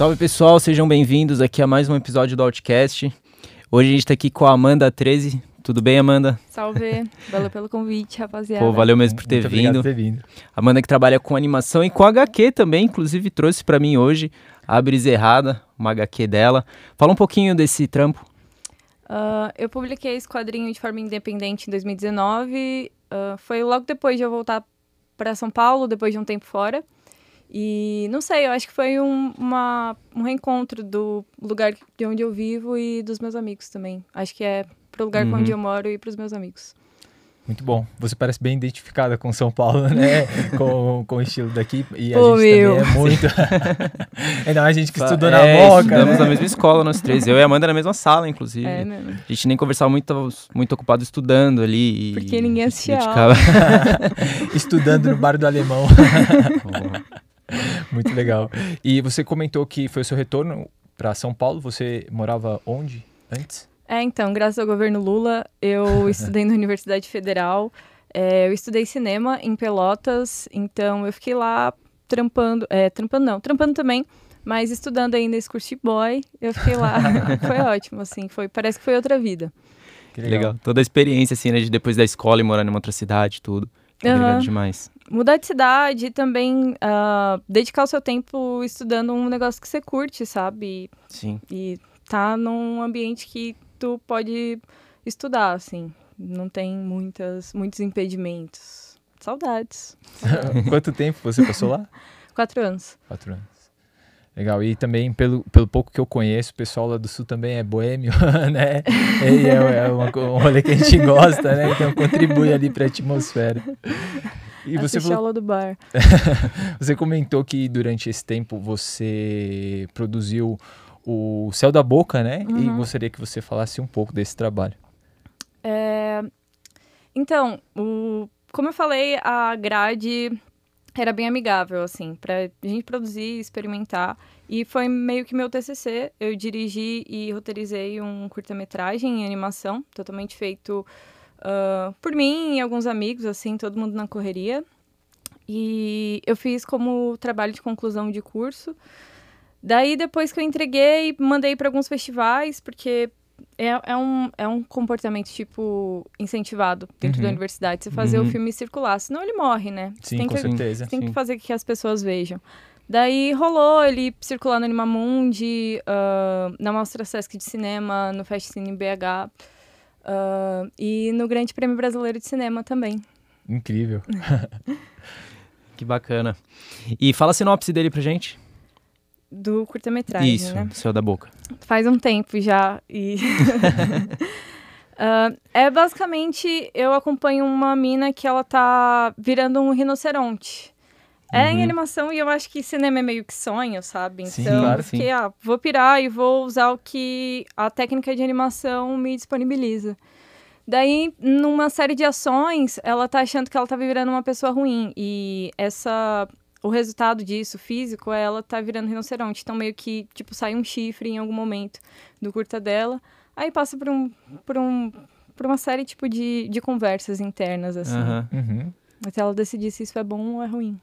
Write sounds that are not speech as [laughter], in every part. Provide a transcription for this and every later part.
Salve pessoal, sejam bem-vindos aqui a mais um episódio do Outcast. Hoje a gente tá aqui com a Amanda 13. Tudo bem, Amanda? Salve, [laughs] valeu pelo convite, rapaziada. Pô, valeu mesmo por ter, Muito vindo. obrigado por ter vindo. Amanda que trabalha com animação e com HQ também, inclusive trouxe pra mim hoje a Brisa Errada, uma HQ dela. Fala um pouquinho desse trampo. Ah, eu publiquei esse quadrinho de forma independente em 2019. ah, foi logo depois de eu voltar para São Paulo, depois de um tempo fora. E não sei, eu acho que foi um, uma- um reencontro do lugar de onde eu vivo e dos meus amigos também. Acho que é pro lugar Uhum. onde eu moro e pros meus amigos. Muito bom. Você parece bem identificada com São Paulo, né? [laughs] com, com o estilo daqui. E a Pô, gente meu. também é muito. [laughs] [laughs] Ainda mais a gente que estudou É, na Moca, Estudamos né? na mesma escola, nós três. Eu e a Amanda na mesma sala, inclusive. É, né? A gente nem conversava muito, muito ocupado estudando ali. e Porque ninguém assistia Estudando no bar do alemão. [laughs] Muito legal. E você comentou que foi o seu retorno para São Paulo. Você morava onde antes? É, então, graças ao governo Lula, eu [laughs] estudei na Universidade Federal. É, eu estudei cinema em Pelotas, então eu fiquei lá trampando, é, trampando não, trampando também, mas estudando ainda esse curso de boy, eu fiquei lá. [laughs] foi ótimo, assim, foi, parece que foi outra vida. Que legal. Toda a experiência, assim, né, de depois da escola e morar numa outra cidade, tudo. Que Aham. legal demais. Mudar de cidade e também ah, dedicar o seu tempo estudando um negócio que você curte, sabe? Sim. E tá num ambiente que tu pode estudar, assim. Não tem muitas, muitos impedimentos. Saudades. [laughs] Quanto tempo você passou lá? Quatro anos. Quatro anos. Legal. E também, pelo, pelo pouco que eu conheço, o pessoal lá do Sul também é boêmio, [laughs] né? E é, é uma, um rolê que a gente gosta, né? Então contribui ali para a atmosfera. E você, falou- aula do bar. [laughs] você comentou que durante esse tempo você produziu o Céu da Boca, né? E Uhum. gostaria que você falasse um pouco desse trabalho. É, Então, o... como eu falei, a grade era bem amigável, assim, pra gente produzir, experimentar. E foi meio que meu TCC. Eu dirigi e roteirizei um curta-metragem em animação, totalmente feito ah, por mim e alguns amigos, assim, todo mundo na correria. E eu fiz como trabalho de conclusão de curso. Daí, depois que eu entreguei, mandei para alguns festivais, porque é, é, um, é um comportamento, tipo, incentivado dentro da Uhum. universidade. Você fazer Uhum. o filme circular, senão ele morre, né? Você Sim, tem com que, certeza. tem que sim. fazer com que as pessoas vejam. Daí rolou ele circular no Animamundi, ah, na Mostra Sesc de Cinema, no Fest Cine em BH ah, e no Grande Prêmio Brasileiro de Cinema também. Incrível. [laughs] [laughs] Que bacana. E fala a sinopse dele pra gente. Do curta-metragem, Isso, né? céu da boca. Faz um tempo já e... [laughs] Ah, é basicamente, eu acompanho uma mina que ela tá virando um rinoceronte. É em Uhum. animação e eu acho que cinema é meio que sonho, sabe? Então, Sim, claro, eu fiquei, ah, vou pirar e vou usar o que a técnica de animação me disponibiliza. Daí, numa série de ações, ela tá achando que ela tá virando uma pessoa ruim. E essa. O resultado disso, físico, é ela tá virando rinoceronte. Então, meio que, tipo, sai um chifre em algum momento do curta dela. Aí passa por um. por um. por uma série, tipo, de, de conversas internas, assim. Uhum. Até ela decidir se isso é bom ou é ruim.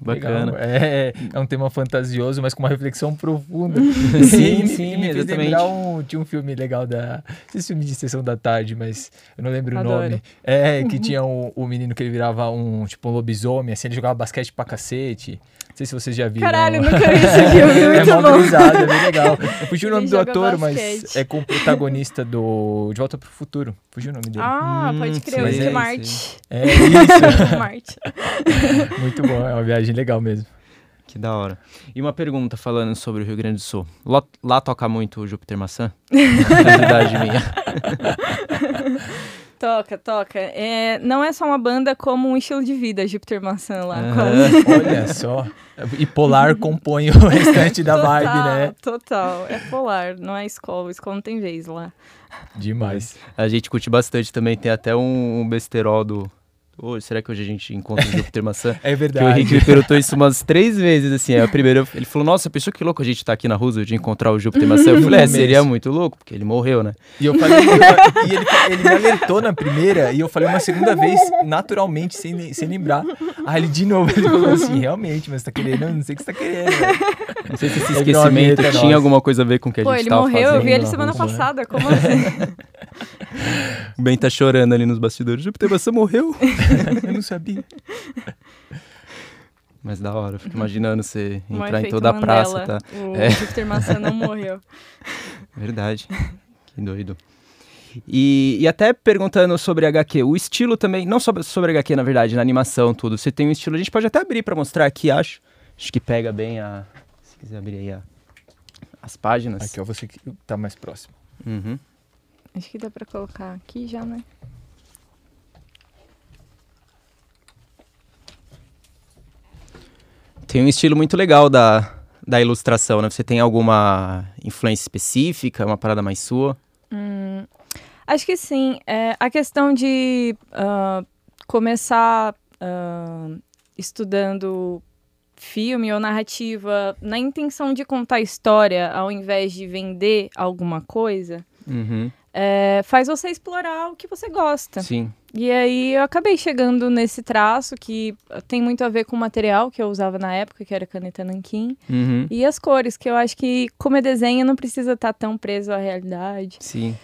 Bacana. Legal. É, é um tema fantasioso, mas com uma reflexão profunda. [laughs] Sim, E me- sim, me exatamente. lembrar um, tinha um filme legal da. Esse filme de sessão da tarde, mas eu não lembro Adoro. o nome. É, que [laughs] tinha o, o menino que ele virava um tipo um lobisomem, assim, ele jogava basquete pra cacete. Não sei se vocês já viram. Caralho, [laughs] nunca vi esse filme, é muito mó bom. é bem legal. [laughs] Fugiu o nome Ele do ator, mas basquete. é com o protagonista do De Volta pro Futuro. Fugiu o nome dele. Ah, Hum, pode crer, o sim, Marte. É isso. [laughs] Marte. Muito bom, é uma viagem legal mesmo. Que da hora. E uma pergunta falando sobre o Rio Grande do Sul. Lá, lá toca muito o Júpiter Maçã? Curiosidade minha. Toca, toca. É, não é só uma banda, como um estilo de vida, Júpiter Maçã lá. Quase. [laughs] Olha só. E Polar compõe o [laughs] restante da total, vibe, né? Total. É polar, não é escola. Escola não tem vez lá. Demais. A gente curte bastante também. Tem até um, um besterol do, Ô, será que hoje a gente encontra o Júpiter Maçã? [laughs] É Porque o verdade. Henrique me perguntou isso umas três vezes, assim. Aí a primeira, ele falou, nossa, pensou que louco a gente tá aqui na Roosevelt de encontrar o Júpiter Maçã? Eu falei, é, seria muito louco, porque ele morreu, né? E eu falei, e ele, ele me alertou na primeira, e eu falei uma segunda vez, naturalmente, sem, sem lembrar. Aí ele de novo, ele falou assim, realmente, mas você tá querendo, eu não sei o que você tá querendo. Não sei se esse uma esquecimento tinha nossa. alguma coisa a ver com o que a Pô, gente ele tava morreu, fazendo. eu vi ele na semana Roosevelt. passada, como assim? [laughs] O Ben tá chorando ali nos bastidores. Júpiter Maçã morreu. [laughs] [laughs] Eu não sabia. Mas da hora, eu fico imaginando você Um entrar em toda a praça, Mandela. tá? O É. [laughs] Júpiter Maçã não morreu. Verdade. Que doido. E, e até perguntando sobre HQ, o estilo também, não sobre, sobre HQ, na verdade, na animação, tudo. Você tem um estilo, a gente pode até abrir pra mostrar aqui, acho. Acho que pega bem a. Se quiser abrir aí a, as páginas. Aqui, ó, você que tá mais próximo. Uhum. Acho que dá pra colocar aqui já, né? Tem um estilo muito legal da, da ilustração, né? Você tem alguma influência específica, uma parada mais sua? Hum, acho que sim. É, a questão de ah, começar ah, estudando filme ou narrativa na intenção de contar história ao invés de vender alguma coisa, Uhum. é, faz você explorar o que você gosta. Sim. E aí eu acabei chegando nesse traço que tem muito a ver com o material que eu usava na época, que era caneta nanquim, Uhum. e as cores, que eu acho que como é desenho não precisa estar tão preso à realidade. Sim.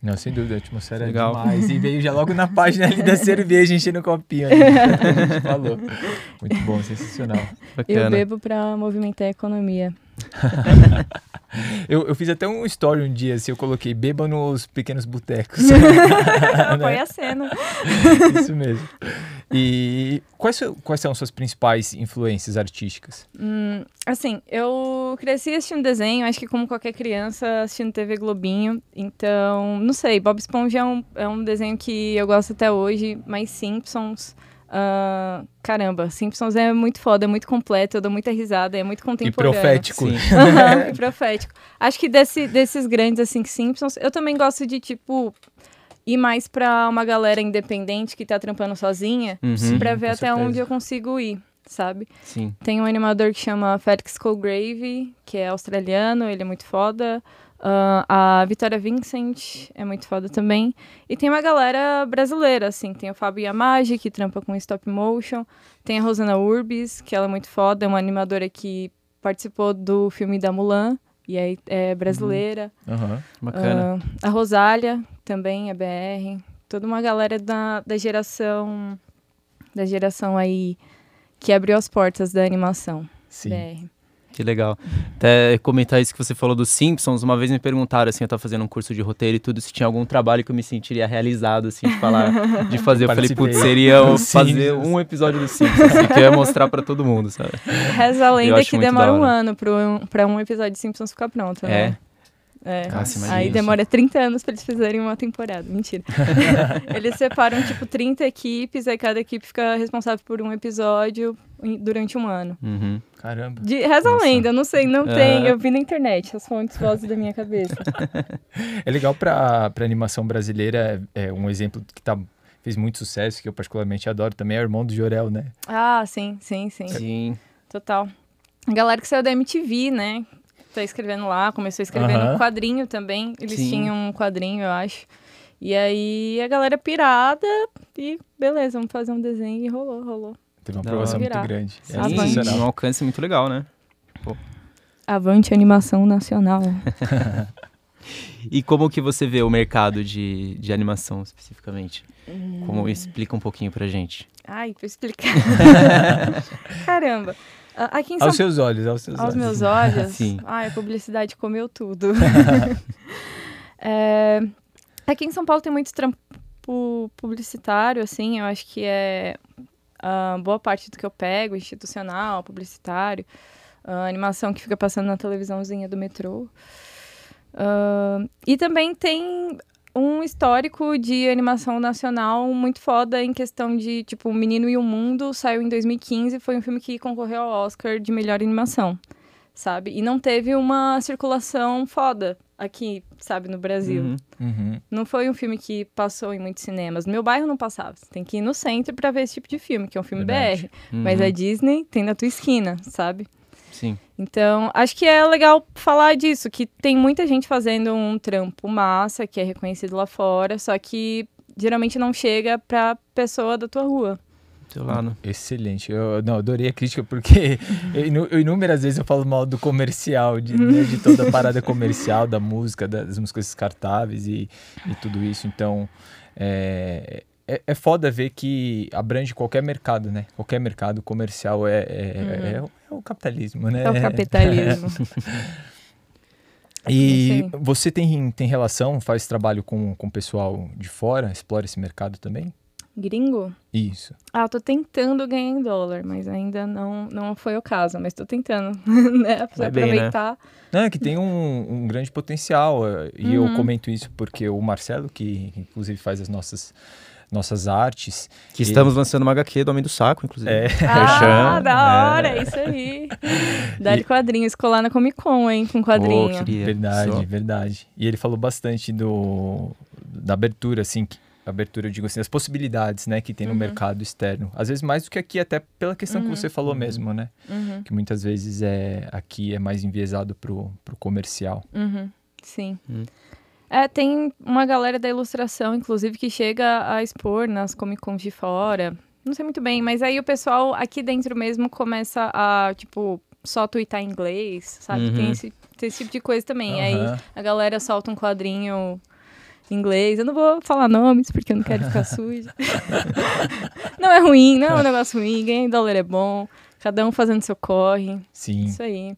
Não, sem dúvida, a atmosfera Legal. é demais. E veio já logo na [laughs] página ali da cerveja, enchendo o copinho. A gente falou. [laughs] Muito bom, sensacional. Eu Bacana. bebo pra movimentar a economia. [laughs] Eu, eu fiz até um story um dia, assim, eu coloquei beba nos pequenos botecos. Apoia a cena. Isso mesmo. E quais, quais são suas principais influências artísticas? Hum, assim, eu cresci assistindo desenho, acho que como qualquer criança assistindo TV Globinho. Então, não sei, Bob Esponja é um, é um desenho que eu gosto até hoje, mas Simpsons. Ah, caramba, Simpsons é muito foda, é muito completo, eu dou muita risada, é muito E contemporâneo. profético. Sim. [laughs] Aham, [laughs] e profético. Acho que desse, desses grandes, assim, Simpsons, eu também gosto de, tipo, ir mais pra uma galera independente que tá trampando sozinha, Uhum. pra ver até certeza. onde eu consigo ir, sabe? Sim. Tem um animador que chama Felix Colgrave, que é australiano, ele é muito foda. Ah, a Vitória Vincent é muito foda também. E tem uma galera brasileira, assim. Tem o Fábio Yamagi, que trampa com stop motion. Tem a Rosana Urbis, que ela é muito foda, é uma animadora que participou do filme da Mulan. E aí é brasileira. Aham. Bacana. Ah, a Rosália também é BR. Toda uma galera da, da geração. Da geração aí que abriu as portas da animação. Sim. BR. Que legal. Até comentar isso que você falou dos Simpsons, uma vez me perguntaram, assim, eu tava fazendo um curso de roteiro e tudo, se tinha algum trabalho que eu me sentiria realizado, assim, de falar, de [laughs] fazer. Eu falei, putz, seria um- fazer Simpsons. um episódio dos Simpsons, assim, que eu ia mostrar pra todo mundo, sabe? Reza a lenda que demora um ano pra um, pra um episódio de Simpsons ficar pronto, É. né? É. Nossa, imagina Aí isso. demora 30 anos pra eles fizerem uma temporada. Mentira. [laughs] eles separam, tipo, 30 equipes, aí cada equipe fica responsável por um episódio durante um ano. Uhum. Caramba. De, reza a Nossa. lenda, eu não sei, não Ah. tem. Eu vi na internet as fontes vozes da minha cabeça. [laughs] É legal pra, pra animação brasileira, é um exemplo que tá, fez muito sucesso, que eu particularmente adoro também, é o Irmão do Jorel, né? Ah, sim, sim, sim. Sim. Total. A galera que saiu da MTV, né? Tá escrevendo lá, começou escrevendo Aham. um quadrinho também. Eles Sim. tinham um quadrinho, eu acho. E aí a galera pirada e beleza, vamos fazer um desenho e rolou, rolou. Teve uma aprovação muito grande. É Avante. Sim, sensacional. um alcance muito legal, né? Avante Animação Nacional. [laughs] E como que você vê o mercado de, de animação, especificamente? Como explica um pouquinho pra gente? Ai, pra explicar. [laughs] Caramba. Aqui em São Aos seus olhos, aos seus Aos olhos. meus [laughs] olhos? Sim. Ai, a publicidade comeu tudo. [laughs] [laughs] É, aqui em São Paulo tem muito trampo publicitário, assim, eu acho que é ah, boa parte do que eu pego, institucional, publicitário, ah, animação que fica passando na televisãozinha do metrô. Ah, e também tem um histórico de animação nacional muito foda em questão de, tipo, O Menino e o Mundo saiu em 2015, foi um filme que concorreu ao Oscar de melhor animação, sabe? E não teve uma circulação foda aqui, sabe, no Brasil. Uhum. Uhum. Não foi um filme que passou em muitos cinemas. No meu bairro não passava. Você tem que ir no centro pra ver esse tipo de filme, que é um filme Verdade. BR. Mas Uhum. a Disney tem na tua esquina, sabe? Sim. Então, acho que é legal falar disso, que tem muita gente fazendo um trampo massa, que é reconhecido lá fora, só que geralmente não chega pra pessoa da tua rua. Lado. Excelente. Eu não, adorei a crítica porque [laughs] eu, inúmeras vezes eu falo mal do comercial, de, [laughs] né, de toda a parada comercial, da música, das músicas descartáveis e, e tudo isso. Então, é, é, é foda ver que abrange qualquer mercado, né? Qualquer mercado comercial é, é, é o- é o capitalismo, né? É o capitalismo. [laughs] E Sim. você tem, tem relação, faz trabalho com o pessoal de fora, explora esse mercado também? Gringo? Isso. Ah, eu tô tentando ganhar em dólar, mas ainda não, não foi o caso, mas tô tentando, [laughs] né? Pra Vai bem, né? aproveitar. Não, é que tem um, um grande potencial. eh, E eu Uhum. comento isso porque o Marcelo, que inclusive faz as nossas, nossas artes. Que estamos lançando uma HQ do Homem do Saco, inclusive. É, Ah, Merchan, da hora, é. é isso aí. Dá-lhe quadrinhos, colar na Comic Con, hein, com quadrinho. Queria. verdade, Só. verdade. E ele falou bastante do, da abertura, assim, que- abertura, eu digo assim, das possibilidades, né, que tem no Uhum. mercado externo. Às vezes mais do que aqui, até pela questão que Uhum. você falou mesmo, né? Uhum, Que muitas vezes é aqui é mais enviesado pro, pro comercial. uhum, sim. É, tem uma galera da ilustração, inclusive, que chega a expor nas Comic Cons de fora. Não sei muito bem, mas aí o pessoal aqui dentro mesmo começa a, tipo, só twittar em inglês, sabe? Uhum. Tem, esse, tem esse tipo de coisa também. Aí Aham. a galera solta um quadrinho em inglês. Eu não vou falar nomes, porque eu não quero ficar [laughs] suja. não é ruim, não é um negócio ruim. Ganhar em dólar é bom. Cada um fazendo seu corre. Sim. Isso aí.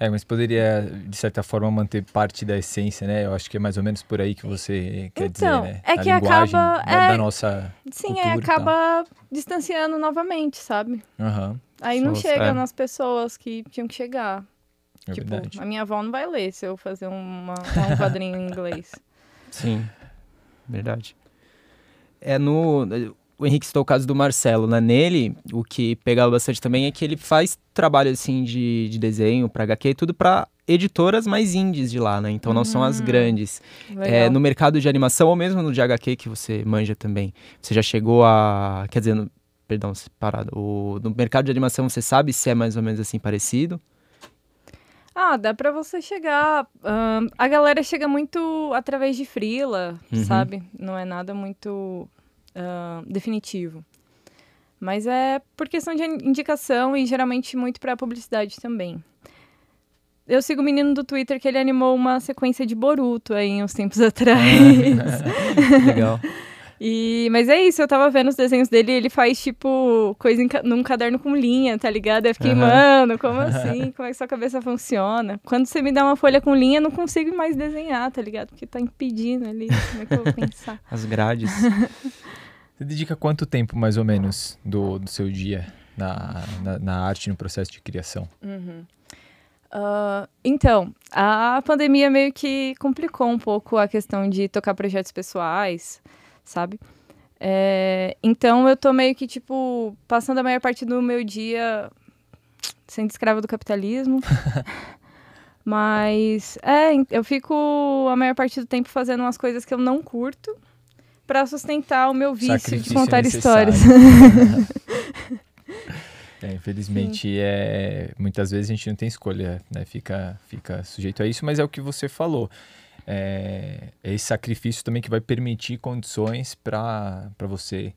É, mas poderia, de certa forma, manter parte da essência, né? Eu acho que é mais ou menos por aí que você quer Então, dizer, né? é A que linguagem acaba- Da, é- da nossa... Sim, Cultura tal. acaba distanciando novamente, sabe? Aham, Aí não chega é. nas pessoas que tinham que chegar. é tipo, verdade. a minha avó não vai ler se eu fazer uma, um quadrinho em inglês. [laughs] Sim, verdade. É no. O Henrique citou o caso do Marcelo, né? Nele, o que pegava bastante também é que ele faz trabalho assim de, de desenho pra HQ e tudo pra editoras mais indies de lá, né? Então não são as Hum, grandes. É, no mercado de animação ou mesmo no de HQ que você manja também. Você já chegou a. Quer dizer, no, perdão, separado. O, no mercado de animação você sabe se é mais ou menos assim parecido? Ah, dá pra você chegar. a galera chega muito através de frila, Uhum. sabe? Não é nada muito definitivo. Mas é por questão de indicação e geralmente muito pra publicidade também. Eu sigo o menino do Twitter que ele animou uma sequência de Boruto aí uns tempos [laughs] atrás. [laughs] Legal. E, mas é isso, eu tava vendo os desenhos dele ele faz, tipo, coisa em num caderno com linha, tá ligado? Eu fiquei, Aham. mano, como assim? Como é que sua cabeça funciona? Quando você me dá uma folha com linha, eu não consigo mais desenhar, tá ligado? Porque tá impedindo ali. Como é que eu vou pensar? As grades. [laughs] Você dedica quanto tempo, mais ou menos, do, do seu dia na, na, na arte, no processo de criação? Uhum. Ah, então, a pandemia meio que complicou um pouco a questão de tocar projetos pessoais, sabe? É, então eu tô meio que, tipo, passando a maior parte do meu dia sendo escrava do capitalismo. [laughs] Mas, é, eu fico a maior parte do tempo fazendo umas coisas que eu não curto pra sustentar o meu vício de Sacrifício contar necessário. histórias. [laughs] É, infelizmente, é, muitas vezes a gente não tem escolha, né? Fica, fica sujeito a isso, mas é o que você falou. É, é esse sacrifício também que vai permitir condições para você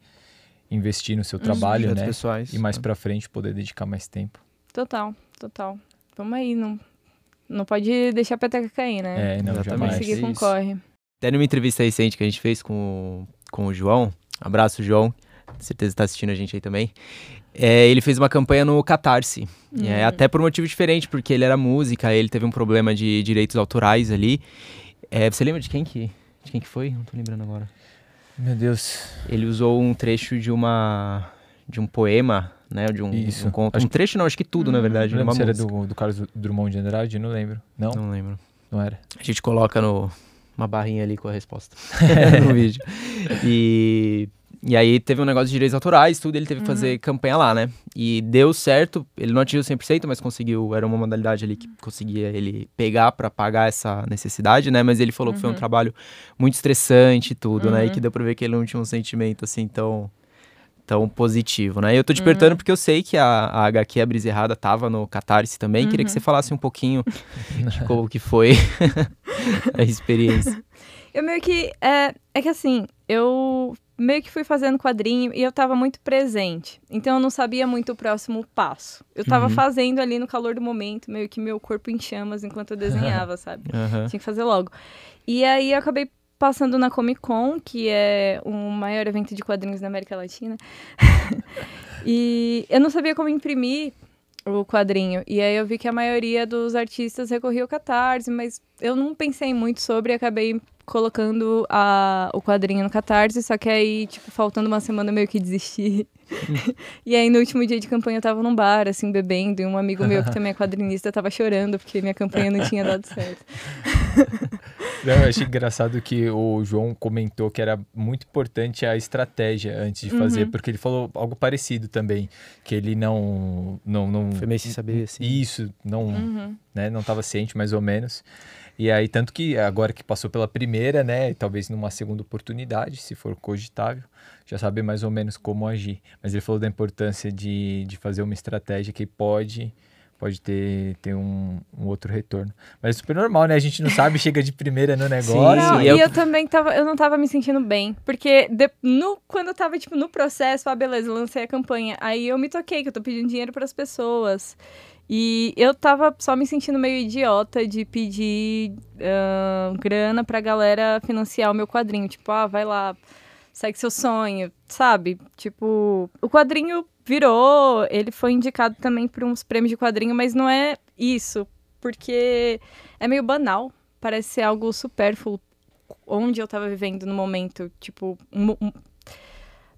investir no seu trabalho, Projetos né? pessoais. E mais para frente poder dedicar mais tempo. Total, total. Vamos aí, não, não pode deixar a peteca cair, né? É, não, Exatamente. jamais. Seguir com isso. corre. Até numa entrevista recente que a gente fez com, o- com o João, abraço, João, com certeza está assistindo a gente aí também. É, ele fez uma campanha no Catarse, Hum. é, até por um motivo diferente, porque ele era música, ele teve um problema de direitos autorais ali. É, você lembra de quem que, de quem que foi? Não tô lembrando agora. Meu Deus. Ele usou um trecho de uma de um poema, né, de um, Isso. um conto. Acho Um trecho não, acho que tudo, na Hum. verdade, Não lembro se era música. do, do Carlos Drummond de Andrade, não lembro. Não, não, Não lembro. era. A gente coloca no, uma barrinha ali com a resposta [laughs] [laughs] no vídeo. E, E aí teve um negócio de direitos autorais, tudo, ele teve que fazer campanha lá, né? E deu certo, ele não atingiu 100%, mas conseguiu, era uma modalidade ali que conseguia ele pegar pra pagar essa necessidade, né? Mas ele falou que foi um trabalho muito estressante e tudo, né? E que deu pra ver que ele não tinha um sentimento assim tão tão positivo, né? E eu tô te perguntando porque eu sei que a, a HQ A Brisa Errada tava no Catarse também, queria que você falasse um pouquinho [laughs] de como que foi [laughs] a experiência. Eu meio que. É, é que assim, eu meio que fui fazendo quadrinho e eu tava muito presente. Então eu não sabia muito o próximo passo. Eu tava Uhum. fazendo ali no calor do momento, meio que meu corpo em chamas enquanto eu desenhava, [laughs] sabe? Aham. Tinha que fazer logo. E aí eu acabei passando na Comic Con, que é o maior evento de quadrinhos da América Latina. [laughs] e eu não sabia como imprimir o quadrinho. E aí eu vi que a maioria dos artistas recorria ao Catarse, mas eu não pensei muito sobre e acabei colocando a, o quadrinho no Catarse, só que aí, tipo, faltando uma semana eu meio que desisti. [laughs] e aí no último dia de campanha eu tava num bar, assim, bebendo, e um amigo meu que também é quadrinista tava chorando porque minha campanha não tinha dado certo. [laughs] Não, eu achei engraçado que o João comentou que era muito importante a estratégia antes de fazer, Uhum. porque ele falou algo parecido também, que ele não não não Foi meio sem saber, assim. isso, não, Uhum. né, não estava ciente mais ou menos. E aí tanto que agora que passou pela primeira, né, e talvez numa segunda oportunidade, se for cogitável, já sabe mais ou menos como agir. Mas ele falou da importância de, de fazer uma estratégia que pode pode ter, ter um, um outro retorno. Mas é super normal, né? A gente não sabe, [laughs] chega de primeira no negócio. Não, e eu- eu, também tava, eu não tava me sentindo bem. Porque de- no, quando eu tava, tipo, no processo, ah, beleza, lancei a campanha. Aí eu me toquei que eu tô pedindo dinheiro pras pessoas. E eu tava só me sentindo meio idiota de pedir ah, grana pra galera financiar o meu quadrinho. Tipo, ah, vai lá, segue seu sonho, sabe? Tipo, o quadrinho virou, ele foi indicado também para uns prêmios de quadrinho, mas não é isso, porque é meio banal, parece ser algo supérfluo onde eu tava vivendo no momento, tipo, um- um-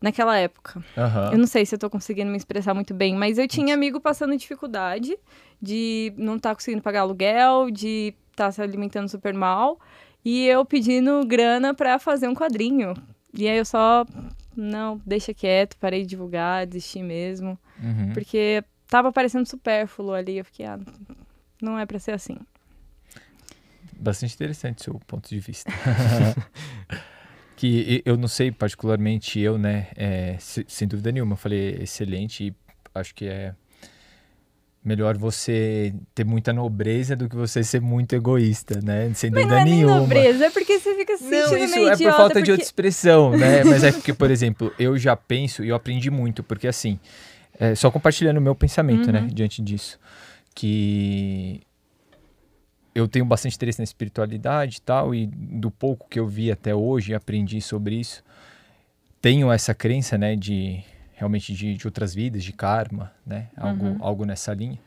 naquela época. Aham. Eu não sei se eu tô conseguindo me expressar muito bem, mas eu tinha amigo passando dificuldade de não estar conseguindo pagar aluguel, de estar se alimentando super mal, e eu pedindo grana pra fazer um quadrinho. E aí eu só, não, deixa quieto, parei de divulgar, desisti mesmo, Uhum. porque tava parecendo supérfluo ali, eu fiquei, ah, não é pra ser assim. Bastante interessante o seu ponto de vista. [laughs] que eu não sei, particularmente eu, né? é, se- sem dúvida nenhuma, eu falei excelente e acho que é melhor você ter muita nobreza do que você ser muito egoísta, né? Sem Mas dúvida não é nenhuma. nobreza, é porque você fica se sentindo Não, isso meio é por falta de porque- outra expressão, né? [laughs] Mas é porque, por exemplo, eu já penso e eu aprendi muito, porque assim, é, só compartilhando o meu pensamento, né, Uhum. diante disso, que eu tenho bastante interesse na espiritualidade e tal, e do pouco que eu vi até hoje, aprendi sobre isso, tenho essa crença, né, de realmente de, de outras vidas, de karma, né, algo, Uhum. algo nessa linha.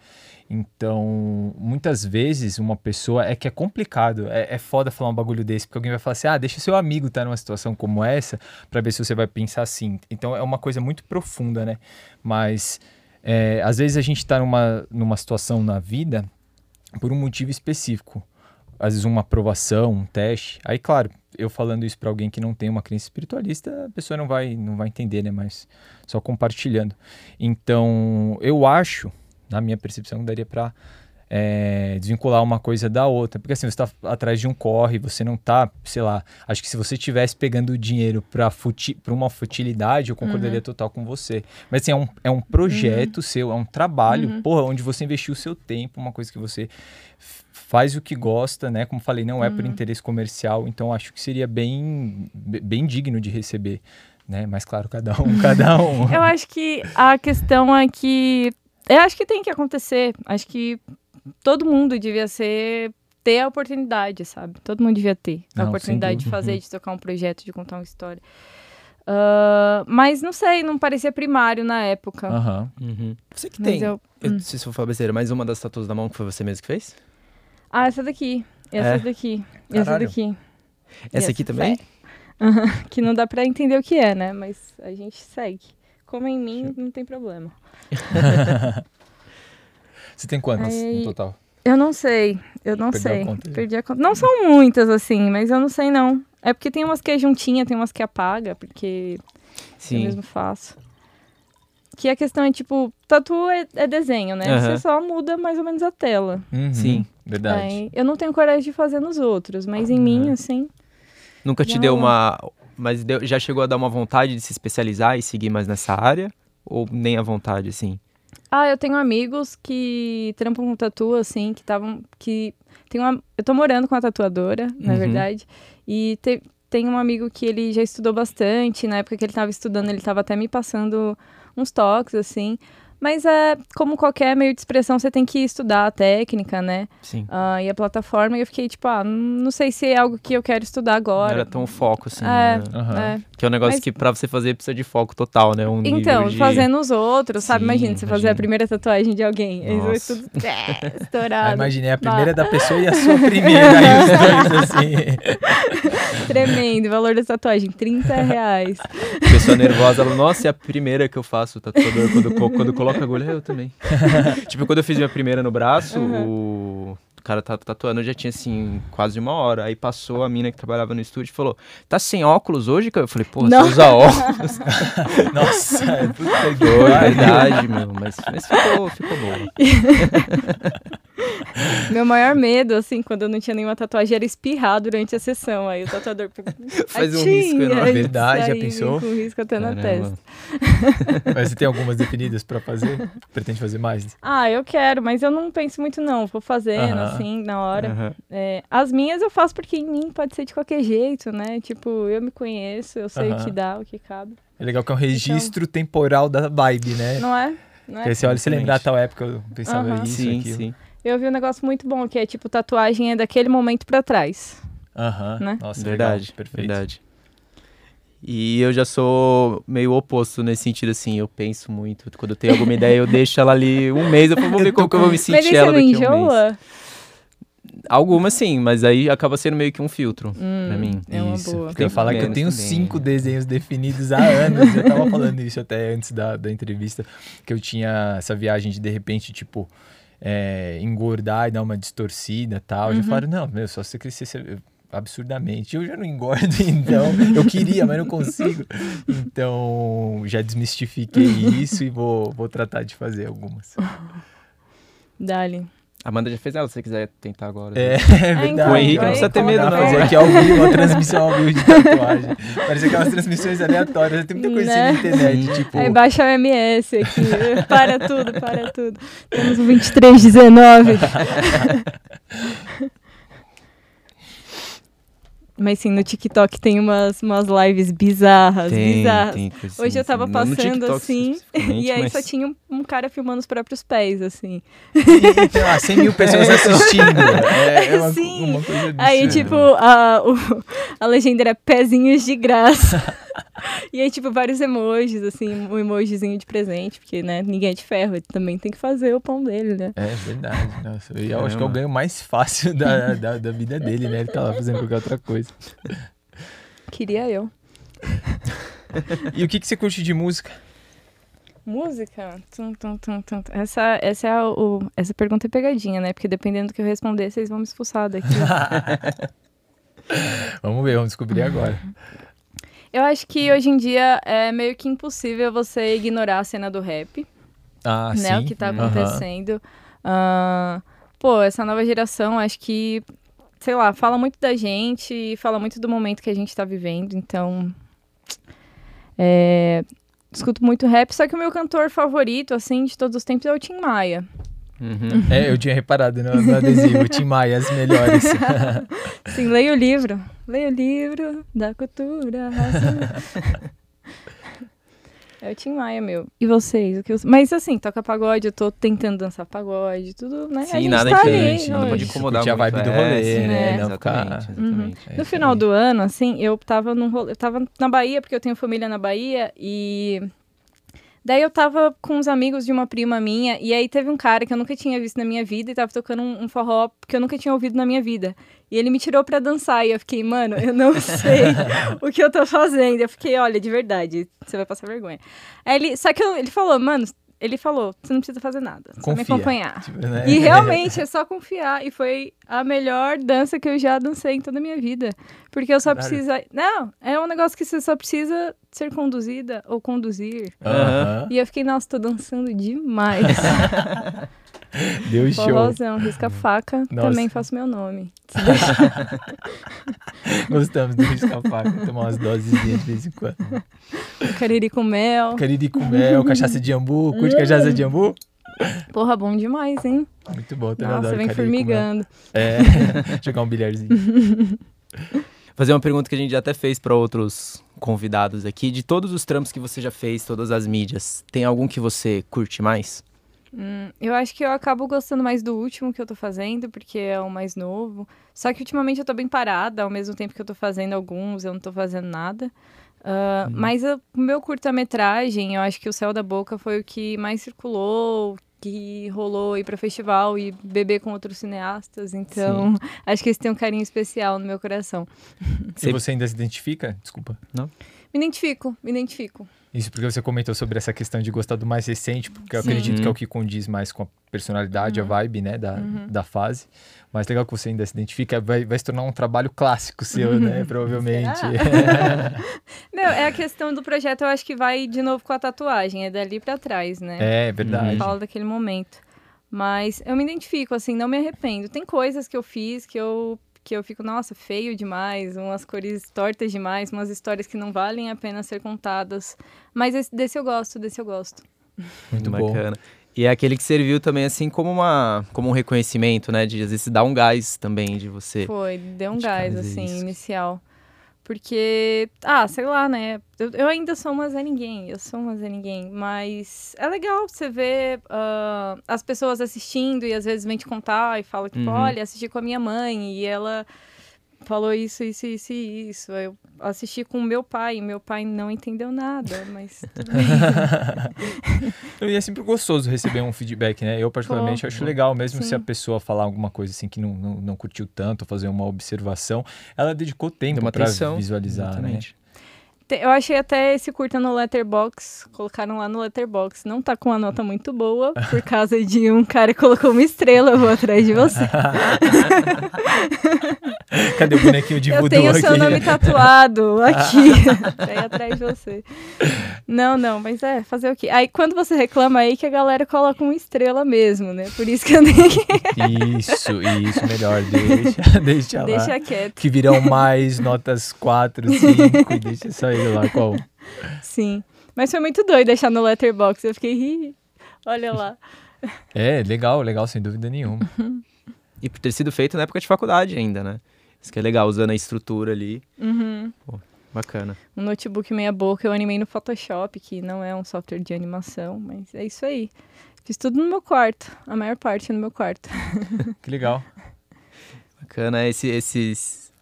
Então, muitas vezes uma pessoa é que é complicado, é, é foda falar um bagulho desse, porque alguém vai falar assim: ah, deixa seu amigo estar numa situação como essa, pra ver se você vai pensar assim. Então, é uma coisa muito profunda, né? Mas, é, às vezes a gente tá numa, numa situação na vida por um motivo específico. Às vezes uma aprovação, um teste. Aí, claro, eu falando isso pra alguém que não tem uma crença espiritualista, a pessoa não vai, não vai entender, né? Mas só compartilhando. Então, eu acho, na minha percepção, daria pra é, desvincular uma coisa da outra. Porque assim, você tá atrás de um corre, você não tá, sei lá. Acho que se você estivesse pegando dinheiro pra, futi uma futilidade, eu concordaria total com você. Mas assim, é um, é um projeto seu, é um trabalho, porra, onde você investiu o seu tempo, uma coisa que você faz o que gosta, né? Como falei, não é por interesse comercial, então acho que seria bem, be- bem digno de receber. Né? Mas claro, cada um, [laughs] cada um. Eu acho que a questão é que. Eu acho que tem que acontecer. Acho que todo mundo devia ser. ter a oportunidade, sabe? Todo mundo devia ter a Não, oportunidade de fazer, de tocar um projeto, de contar uma história. Ah, mas não sei, não parecia primário na época. Aham. Uhum. Você que Mas tem, eu, eu- não sei se eu vou falar besteira, mas uma das tatuas da mão que foi você mesmo que fez? Ah, essa daqui. Essa É? daqui. Essa Caralho. daqui. Essa Yes, aqui também? Aham, [laughs] que não dá pra entender o que é, né? Mas a gente segue. Como em mim, não tem problema. [laughs] Você tem quantas Aí- no total? Eu não sei, eu não Perdeu a sei. conta. Perdi a conta. Não são muitas, assim, mas eu não sei, não. É porque tem umas que é juntinha, tem umas que apaga, porque Eu mesmo faço. Que a questão é, tipo, tatu é, é desenho, né? Aham. Você só muda mais ou menos a tela. Uhum, Sim. Verdade. Aí, eu não tenho coragem de fazer nos outros, mas em mim, assim... Nunca te deu uma. Mas deu- já chegou a dar uma vontade de se especializar e seguir mais nessa área? Ou nem a vontade, assim? Ah, eu tenho amigos que trampam com tatu, assim, que estavam. que tem uma. Eu tô morando com a tatuadora, na Uhum. verdade. E te- tem um amigo que ele já estudou bastante. Na época que ele tava estudando, ele tava até me passando uns toques, assim. Mas é como qualquer meio de expressão, você tem que estudar a técnica, né? Sim. Ah, e a plataforma. E eu fiquei tipo, ah, não sei se é algo que eu quero estudar Não agora. era tão foco, assim. É, né? Aham. é. Que é um negócio Mas- que pra você fazer precisa de foco total, né? Um Então, de... fazendo os outros, sabe? Sim, Imagina, você fazer imagino. a primeira tatuagem de alguém. Aí vai Nossa. tudo é, [laughs] Ah, estourado. imaginei a primeira da pessoa e a sua primeira, aí os dois assim. [laughs] Tremendo. Valor da tatuagem, 30 reais. Pessoa nervosa, ela, nossa, é a primeira que eu faço, o tatuador, quando, co- quando coloca a agulha, eu também. [laughs] tipo, quando eu fiz minha primeira no braço, o cara tá tatuando, já tinha, assim, quase uma hora. Aí passou a mina que trabalhava no estúdio e falou, tá sem óculos hoje? Eu falei, pô, você usa óculos. [laughs] Nossa, puta que Foi, pariu. verdade, meu, mas, mas ficou, ficou boa. [laughs] [laughs] Meu maior medo, assim, quando eu não tinha nenhuma tatuagem, era espirrar durante a sessão. Aí o tatuador [laughs] Faz um risco enorme. Aí Verdade, já pensou? Com risco até na Caramba. testa. [laughs] Mas você tem algumas definidas pra fazer? Pretende fazer mais? Ah, eu quero, mas eu não penso muito, não. Vou fazendo, Aham. assim, na hora. Aham. É, as minhas eu faço porque em mim pode ser de qualquer jeito, né? Tipo, eu me conheço, eu sei o Aham. que dá, o que cabe. É legal que é um registro temporal da vibe, né? Não é? Não é? Porque você olha e você lembra da Excelente. tal época, eu pensava isso, Sim, aquilo. sim. Eu vi um negócio muito bom, que é tipo, tatuagem é daquele momento pra trás. Aham. Né? Nossa, verdade, legal, perfeito. verdade. E eu já sou meio oposto nesse sentido, assim, eu penso muito. Quando eu tenho alguma ideia, eu deixo ela ali um mês, eu vou ver como que eu vou me sentir ela daqui a um mês. enjoa? Algumas sim, mas aí acaba sendo meio que um filtro Hum, pra mim. É uma Isso, boa. Eu ia falar que eu tenho também. cinco desenhos definidos há anos. Eu tava falando isso até antes da, da entrevista, que eu tinha essa viagem de de repente, tipo, é, engordar e dar uma distorcida tal. Uhum. Já falaram, não, meu, só você crescer absurdamente. Eu já não engordo, [laughs] então eu queria, mas não consigo. Então já desmistifiquei isso e vou, vou tratar de fazer algumas. [laughs] Dali. Amanda já fez ela, se você quiser tentar agora. É, [laughs] é então, verdade. O Henrique não aí precisa ter medo, não. fazer aqui ao vivo, uma transmissão ao vivo de tatuagem. Parece aquelas transmissões aleatórias. Tem muita coisa Né? assim na internet, tipo... Aí baixa o MS aqui. [laughs] para tudo, para tudo. Temos o 2319. [laughs] Mas sim, no TikTok tem umas, umas lives bizarras, Tem, bizarras. tem coisa Hoje eu assim, tava passando TikTok assim, e aí mas- só tinha um, um cara filmando os próprios pés, assim. E tem lá 100 mil pessoas [laughs] assistindo. É, é uma, Sim. uma. Aí, tipo, a, o- a legenda era pezinhos de graça. [laughs] [laughs] e aí, tipo, vários emojis, assim, um emojizinho de presente, porque, né, ninguém é de ferro, ele também tem que fazer o pão dele, né? É verdade. Nossa, e eu acho que é o ganho mais fácil da, da, da vida dele, né? Ele tá lá fazendo qualquer outra coisa. Queria eu. E o que, que você curte de música? Música? Tum, tum, tum, tum. Essa, essa, é a- o, essa pergunta é pegadinha, né? Porque dependendo do que eu responder, vocês vão me expulsar daqui. [laughs] Vamos ver, vamos descobrir agora. Eu acho que hoje em dia é meio que impossível você ignorar a cena do rap. Ah, né, sim. o que tá acontecendo. Ah, pô, essa nova geração, acho que, sei lá, fala muito da gente e fala muito do momento que a gente tá vivendo, então. É, escuto muito rap, só que o meu cantor favorito, assim, de todos os tempos é o Tim Maia. Uhum. É, eu tinha reparado no, no adesivo, Tim Maia, as melhores. [laughs] Sim, leia o livro. Leia o livro da cultura. raça. [laughs] É o Tim Maia, meu. E vocês? O que eu... Mas assim, toca pagode, eu tô tentando dançar pagode, tudo, né? a Sim, gente nada tá diferente, ali nada pode incomodar Curtir a vibe do é, rolê, sim, né? é, Não ficar- Exatamente, exatamente. É No final do ano, assim, eu tava num rolê, eu tava na Bahia, porque eu tenho família na Bahia, e daí eu tava com uns amigos de uma prima minha, e aí teve um cara que eu nunca tinha visto na minha vida, e tava tocando um, um forró que eu nunca tinha ouvido na minha vida. E ele me tirou pra dançar, e eu fiquei, mano, eu não [laughs] sei o que eu tô fazendo. Eu fiquei, olha, de verdade, você vai passar vergonha. Aí ele, só que eu- ele falou, mano, ele falou, você não precisa fazer nada, só me Confia. acompanhar. [laughs] Tipo, né? E realmente é só confiar. E foi a melhor dança que eu já dancei em toda a minha vida. Porque eu só Caralho. precisa. Não, é um negócio que você só precisa ser conduzida ou conduzir. E eu fiquei, nossa, tô dançando demais. [laughs] Deu show. Forrozão, risca-faca, Nossa. também faço meu nome. [laughs] Gostamos do risca-faca. Tomar umas doses de vez em quando. Cariri com mel. Cariri com mel, cachaça de ambu. Curte cachaça de ambu? Porra, bom demais, hein? Muito bom, também Nossa, adoro vem formigando. É, [laughs] jogar um bilharzinho. Fazer uma pergunta que a gente já até fez para outros convidados aqui. De todos os trampos que você já fez, todas as mídias, tem algum que você curte mais? Hum, eu acho que eu acabo gostando mais do último que eu tô fazendo, porque é o mais novo. Só que ultimamente eu tô bem parada, ao mesmo tempo que eu tô fazendo alguns, eu não tô fazendo nada. Ah, Mas o meu curta-metragem, eu acho que o Céu da Boca foi o que mais circulou, que rolou ir pra festival e beber com outros cineastas. Então, [laughs] acho que esse tem um carinho especial no meu coração. E você ainda se identifica? Desculpa. Me identifico, me identifico. Isso porque você comentou sobre essa questão de gostar do mais recente, porque eu Sim. acredito Uhum. que é o que condiz mais com a personalidade, a vibe, né, da, da fase. Mas legal que você ainda se identifica, vai, vai se tornar um trabalho clássico seu, né, provavelmente. Meu, [laughs] é a questão do projeto, eu acho que vai de novo com a tatuagem, é dali pra trás, né? é, verdade. fala daquele momento. Mas eu me identifico, assim, não me arrependo. Tem coisas que eu fiz que eu, que eu fico, nossa, feio demais, umas cores tortas demais, umas histórias que não valem a pena ser contadas. Mas esse, desse eu gosto, desse eu gosto. Muito bacana. E é aquele que serviu também, assim, como, uma, como um reconhecimento, né? De às vezes dar um gás também de você. Foi, deu um de gás, assim, isso. inicial. Porque, ah, sei lá, né? Eu, eu ainda sou uma Zé Ninguém, eu sou uma Zé Ninguém. Mas é legal você ver ah, as pessoas assistindo e às vezes vem te contar e fala, tipo, Uhum. olha, assisti com a minha mãe e ela falou isso, isso, isso e isso. Eu assisti com o meu pai e meu pai não entendeu nada, mas tudo bem. [laughs] E é sempre gostoso receber um feedback, né? Eu, particularmente, Pô. acho legal, mesmo se Sim. a pessoa falar alguma coisa assim que não, não, não curtiu tanto, fazer uma observação, ela dedicou tempo atenção. visualizar, né? Exatamente. Te- Eu achei até esse curta no Letterbox, colocaram lá no Letterbox. Não tá com uma nota muito boa, por [laughs] causa de um cara que colocou uma estrela, eu vou atrás de você. [laughs] Cadê o bonequinho de eu voodoo tenho aqui? seu nome tatuado aqui, [laughs] pra atrás de você. Não, não, mas é, fazer o quê? Aí quando você reclama aí que a galera coloca uma estrela mesmo, né? Por isso que eu nem Isso, isso, melhor. Deixa, deixa lá. deixa quieto. Que virão mais notas 4, 5 e deixa só ele lá qual. [laughs] Sim. Mas foi muito doido deixar no Letterbox. Eu fiquei, "Ih, olha lá. [laughs] É, legal, legal, sem dúvida nenhuma. [laughs] E por ter sido feito na época de faculdade ainda, né? Isso que é legal, usando a estrutura ali. Uhum. Bacana. um notebook meia boca, eu animei no Photoshop, que não é um software de animação, mas é isso aí. Fiz tudo no meu quarto, a maior parte no meu quarto. Que legal. Bacana esse, esses.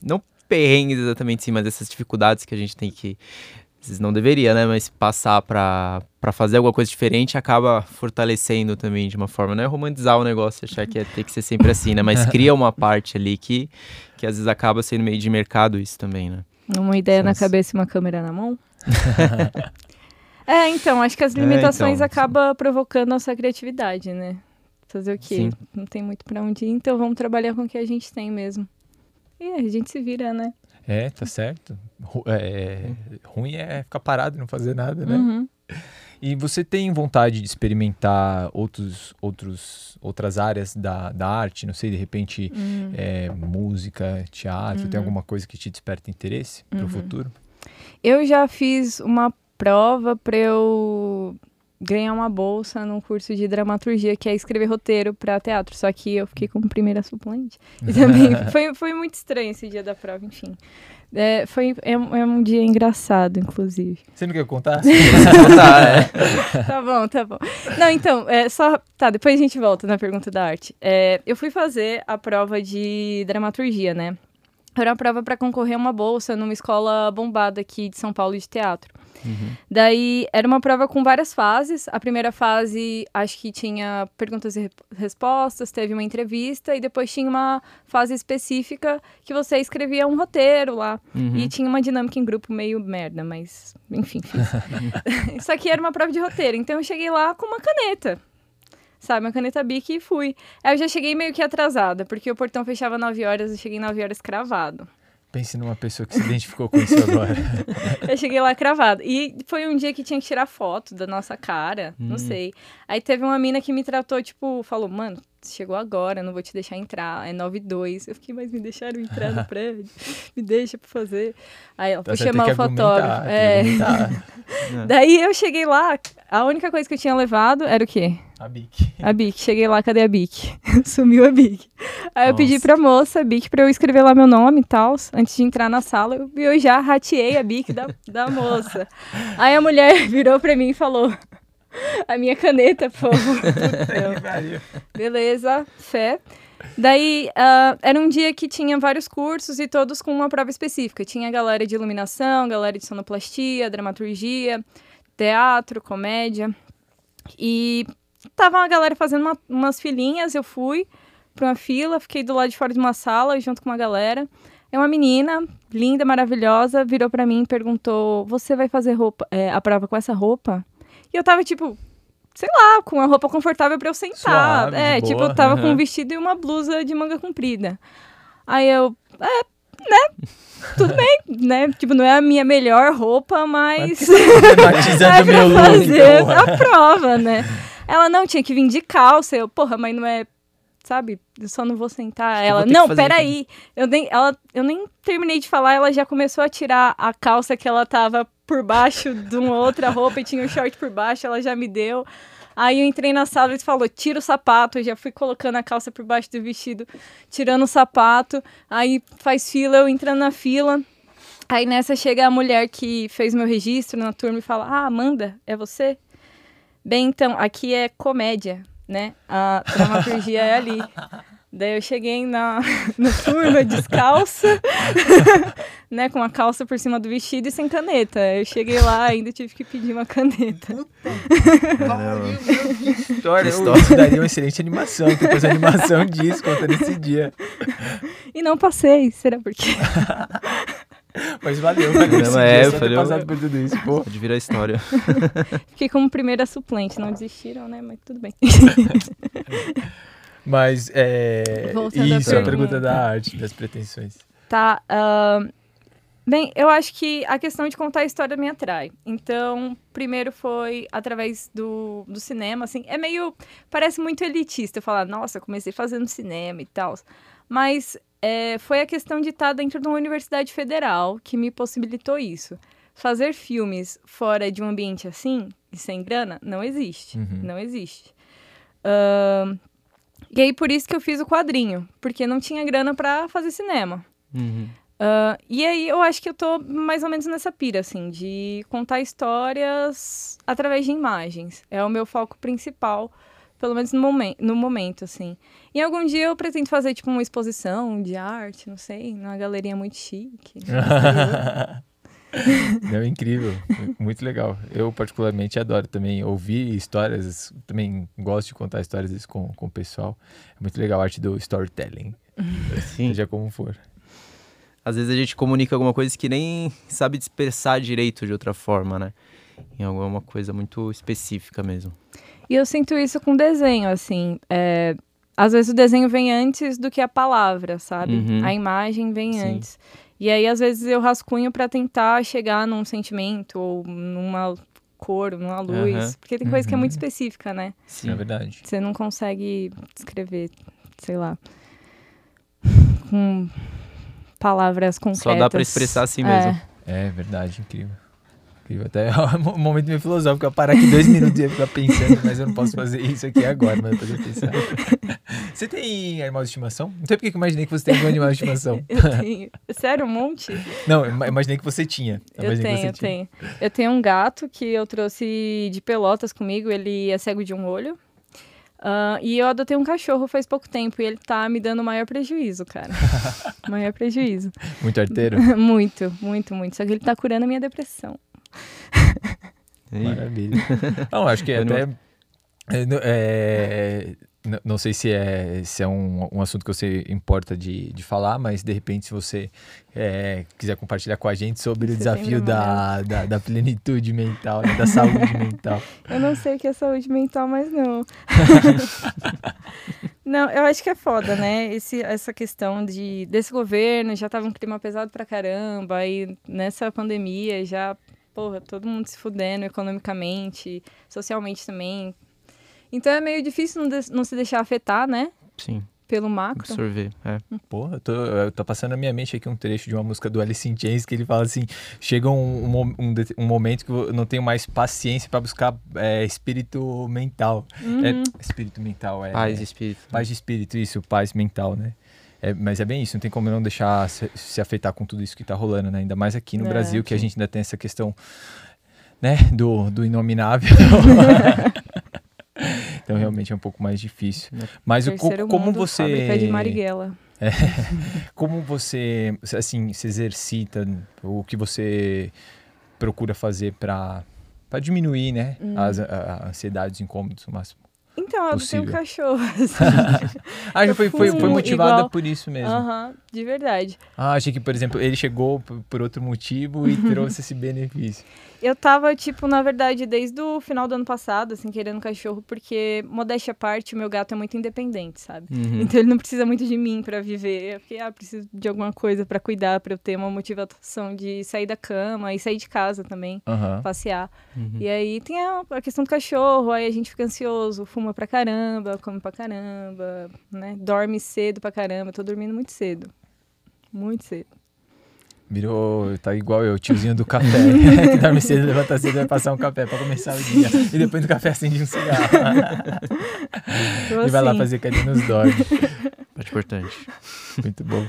Não perrengues exatamente sim, mas essas dificuldades que a gente tem que. Às vezes não deveria, né? Mas passar pra, pra fazer alguma coisa diferente acaba fortalecendo também de uma forma. Não é romantizar o negócio, achar que é ter que ser sempre assim, né? Mas cria uma [laughs] parte ali que, que às vezes acaba sendo meio de mercado isso também, né? Uma ideia na cabeça e uma câmera na mão. [laughs] é, então, acho que as limitações então, acabam provocando nossa criatividade, né? Fazer o quê? Sim. Não tem muito pra onde ir, então vamos trabalhar com o que a gente tem mesmo. E a gente se vira, né? É, tá certo. Ru- é, ruim é ficar parado e não fazer nada, né? Uhum. E você tem vontade de experimentar outros, outros, outras áreas da, da arte? Não sei, de repente, Uhum. é, música, teatro, tem Uhum. alguma coisa que te desperta interesse para o Uhum. futuro? Eu já fiz uma prova para eu ganhar uma bolsa num curso de dramaturgia, que é escrever roteiro para teatro. Só que eu fiquei como primeira suplente. E também [laughs] foi, foi muito estranho esse dia da prova, enfim. É, foi, é, um- é um dia engraçado, inclusive. Você não quer [laughs] contar? tá, é. [laughs] tá bom, tá bom. Não, então, é só. Tá, depois a gente volta na pergunta da arte. É, eu fui fazer a prova de dramaturgia, né? Era uma prova para concorrer a uma bolsa numa escola bombada aqui de São Paulo de teatro. Uhum. Daí era uma prova com várias fases. A primeira fase, acho que tinha perguntas e respostas, teve uma entrevista, e depois tinha uma fase específica que você escrevia um roteiro lá. Uhum. E tinha uma dinâmica em grupo meio merda, mas enfim, fiz. [laughs] [laughs] Só que era uma prova de roteiro, então eu cheguei lá com uma caneta. Sabe, uma caneta Bic e fui. Aí eu já cheguei meio que atrasada, porque o portão fechava 9 horas, eu cheguei 9 horas cravado. Pense numa pessoa que se identificou com isso agora. [laughs] eu cheguei lá cravado. E foi um dia que tinha que tirar foto da nossa cara, hum. não sei. Aí teve uma mina que me tratou, tipo, falou, mano, chegou agora, não vou te deixar entrar, é 9 e 2. Eu fiquei, mas me deixaram entrar no [laughs] prédio, me deixa pra fazer. Aí ela foi chamar o fotógrafo. [laughs] É. Daí eu cheguei lá, a única coisa que eu tinha levado era o quê? A Bic. A Bic. Cheguei lá, cadê a Bic? [laughs] Sumiu a Bic. Aí Nossa. eu pedi pra moça a Bic pra eu escrever lá meu nome e tal, antes de entrar na sala. E eu já rateei a Bic da, da moça. Aí a mulher virou pra mim e falou: [laughs] A minha caneta, por favor. [laughs] Beleza, fé. Daí, uh, era um dia que tinha vários cursos e todos com uma prova específica. Tinha galera de iluminação, galera de sonoplastia, dramaturgia, teatro, comédia. E tava a galera fazendo uma, umas filinhas, eu fui para uma fila, fiquei do lado de fora de uma sala junto com uma galera. É uma menina, linda, maravilhosa, virou para mim e perguntou: Você vai fazer roupa, é, a prova com essa roupa? E eu tava, tipo, sei lá, com uma roupa confortável para eu sentar. Suave, é, tipo, eu tava uhum. com um vestido e uma blusa de manga comprida. Aí eu, é, né? Tudo bem, né? Tipo, não é a minha melhor roupa, mas. [laughs] Batizando é meu look, fazer então. a prova, né? Ela não tinha que vir de calça. Eu, porra, mas não é. Sabe? Eu só não vou sentar. Acho ela, não, peraí. Eu nem, ela, eu nem terminei de falar, ela já começou a tirar a calça que ela tava por baixo de uma outra roupa e tinha um short por baixo, ela já me deu. Aí eu entrei na sala e falou: tira o sapato. Eu já fui colocando a calça por baixo do vestido, tirando o sapato. Aí faz fila, eu entrando na fila. Aí nessa chega a mulher que fez meu registro na turma e fala: Ah, Amanda, é você? Bem, então, aqui é comédia, né? A [laughs] dramaturgia é ali. Daí eu cheguei na, [laughs] na turma descalça, [laughs] né, com a calça por cima do vestido e sem caneta. Eu cheguei lá ainda tive que pedir uma caneta. [laughs] que história, Isso daria uma excelente animação, depois a animação disso, contando esse dia. E não passei, será por quê? Mas valeu, valeu. Não, é, valeu. passado por tudo isso, pô. Pode virar história. Fiquei como primeira suplente, não desistiram, né? Mas tudo bem. Mas é. isso é a pergunta da arte, das pretensões. Tá. Uh, bem, eu acho que a questão de contar a história me atrai. Então, primeiro foi através do, do cinema, assim. É meio. Parece muito elitista falar, nossa, comecei fazendo cinema e tal. Mas é, foi a questão de estar dentro de uma universidade federal que me possibilitou isso. Fazer filmes fora de um ambiente assim, e sem grana, não existe. Uhum. Não existe. Uh, e aí, por isso que eu fiz o quadrinho, porque não tinha grana para fazer cinema. Uhum. Uh, e aí, eu acho que eu tô mais ou menos nessa pira, assim, de contar histórias através de imagens. É o meu foco principal, pelo menos no, momen no momento, assim. E algum dia eu pretendo fazer, tipo, uma exposição de arte, não sei, numa galeria muito chique. [laughs] [laughs] Não, é incrível, muito legal. Eu particularmente adoro também ouvir histórias, também gosto de contar histórias com, com o pessoal. É muito legal a arte do storytelling, Sim. seja como for. Às vezes a gente comunica alguma coisa que nem sabe dispersar direito de outra forma, né? Em alguma coisa muito específica mesmo. E eu sinto isso com desenho, assim. É... Às vezes o desenho vem antes do que a palavra, sabe? Uhum. A imagem vem Sim. antes. E aí, às vezes, eu rascunho para tentar chegar num sentimento ou numa cor, numa luz. Uhum. Porque tem coisa uhum. que é muito uhum. específica, né? Sim, é verdade. Você não consegue descrever, sei lá, com palavras concretas. Só dá para expressar assim mesmo. É, é verdade, incrível. Incrível. Até [laughs] um momento meio filosófico, eu parar aqui dois minutos e ia ficar pensando, mas eu não posso fazer isso aqui agora, mas eu podia pensar. [laughs] Você tem animal de estimação? Não sei porque que eu imaginei que você tem algum animal de estimação. [laughs] eu tenho. Sério, um monte? Não, eu imaginei que você tinha. Eu, eu tenho, eu tenho. Eu tenho um gato que eu trouxe de pelotas comigo, ele é cego de um olho. Uh, e eu adotei um cachorro faz pouco tempo e ele tá me dando maior prejuízo, cara. maior prejuízo. Muito arteiro? muito, muito, muito. Só que ele tá curando a minha depressão. Maravilha. [laughs] Não, acho que é até. É, n- não sei se é, se é um, um assunto que você importa de, de falar, mas de repente, se você é, quiser compartilhar com a gente sobre o Você desafio tem da, da, da plenitude mental, né, da saúde mental. [laughs] Eu não sei o que é saúde mental, mas não. [laughs] não, eu acho que é foda, né? Esse, essa questão de desse governo já tava um clima pesado pra caramba, e nessa pandemia já, porra, todo mundo se fudendo economicamente, socialmente também. Então é meio difícil não, de- não se deixar afetar, né? Sim, Pelo macro. absorver. É. Porra, eu tô, eu tô passando na minha mente aqui um trecho de uma música do Alice in Chains que ele fala assim: chega um, um, um um momento que eu não tenho mais paciência pra buscar é, espírito mental. Uhum. É, espírito mental, é. Paz e espírito. Paz de espírito, isso, paz mental, né? É, mas é bem isso, não tem como não deixar se, se afetar com tudo isso que tá rolando, né? Ainda mais aqui no É, Brasil, que a gente ainda tem essa questão, né, do, do inominável. [laughs] então realmente é um pouco mais difícil. É. Mas o, co- como mundo, você. Fábrica de Marighella. [laughs] Como você, assim, se exercita, o que você procura fazer para para diminuir, né, Hum. as a, a ansiedade, os incômodos o máximo. Então, eu tenho um cachorro. [laughs] assim. Ah, já foi, foi, foi motivada igual- por isso mesmo. Aham, de verdade. Ah, achei que, por exemplo, ele chegou por outro motivo e [laughs] trouxe esse benefício. Eu tava, tipo, na verdade, desde o final do ano passado, assim, querendo um cachorro, porque, modéstia à parte, o meu gato é muito independente, sabe? Uhum. Então ele não precisa muito de mim pra viver. Porque, ah, preciso de alguma coisa pra cuidar, pra eu ter uma motivação de sair da cama e sair de casa também, Aham. passear. Uhum. E aí tem a, a questão do cachorro, aí a gente fica ansioso, fuma pra caramba, come pra caramba, né? Dorme cedo pra caramba. Eu tô dormindo muito cedo. Muito cedo. Virou, tá igual eu, tiozinho do café. [laughs] que dorme cedo, levanta cedo e vai passar um café pra começar o dia. E depois do café acende um cigarro. [laughs] Então, e vai lá assim, fazer carinho nos dólares. Parte importante. Muito bom.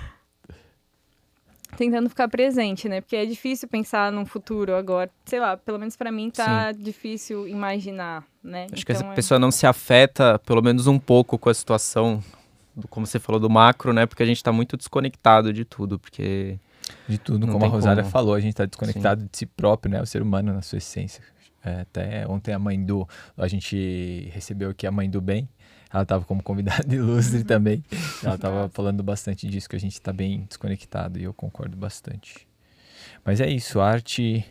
tentando ficar presente, né? Porque é difícil pensar num futuro agora. Sei lá, pelo menos pra mim tá difícil imaginar, né? Acho que Então, a é- pessoa não se afeta, pelo menos um pouco, com a situação, do- como você falou, do macro, né? Porque a gente tá muito desconectado de tudo, porque... De tudo, Não como a tem Rosária como. falou, a gente tá desconectado de si próprio, né? O ser humano na sua essência. É, até ontem a mãe do. A gente recebeu aqui a mãe do bem. Ela estava como convidada [laughs] ilustre também. Ela estava falando bastante disso, que a gente está bem desconectado, e eu concordo bastante. Mas é isso, a arte.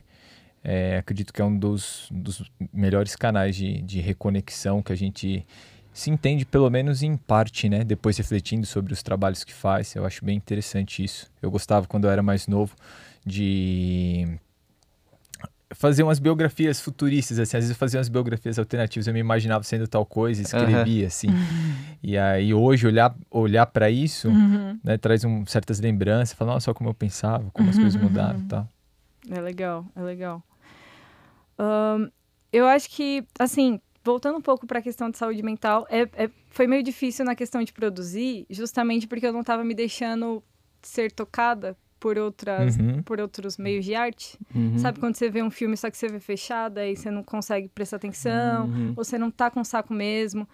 é, acredito que é um dos, dos melhores canais de, de reconexão que a gente se entende, pelo menos em parte, né? Depois refletindo sobre os trabalhos que faz. Eu acho bem interessante isso. Eu gostava, quando eu era mais novo, de fazer umas biografias futuristas, assim, às vezes eu fazia umas biografias alternativas, eu me imaginava sendo tal coisa, e escrevia, assim. E aí hoje olhar olhar para isso, Uhum. né, traz um, certas lembranças, falar, nossa, só como eu pensava, como as coisas mudaram, e tal. É legal, é legal. Ahn, eu acho que, assim, voltando um pouco para a questão de saúde mental, é, é- foi meio difícil na questão de produzir, justamente porque eu não estava me deixando ser tocada por outras, Uhum. por outros meios de arte. Uhum. Sabe quando você vê um filme só que você vê fechado, aí você não consegue prestar atenção, Uhum. ou você não tá com saco mesmo.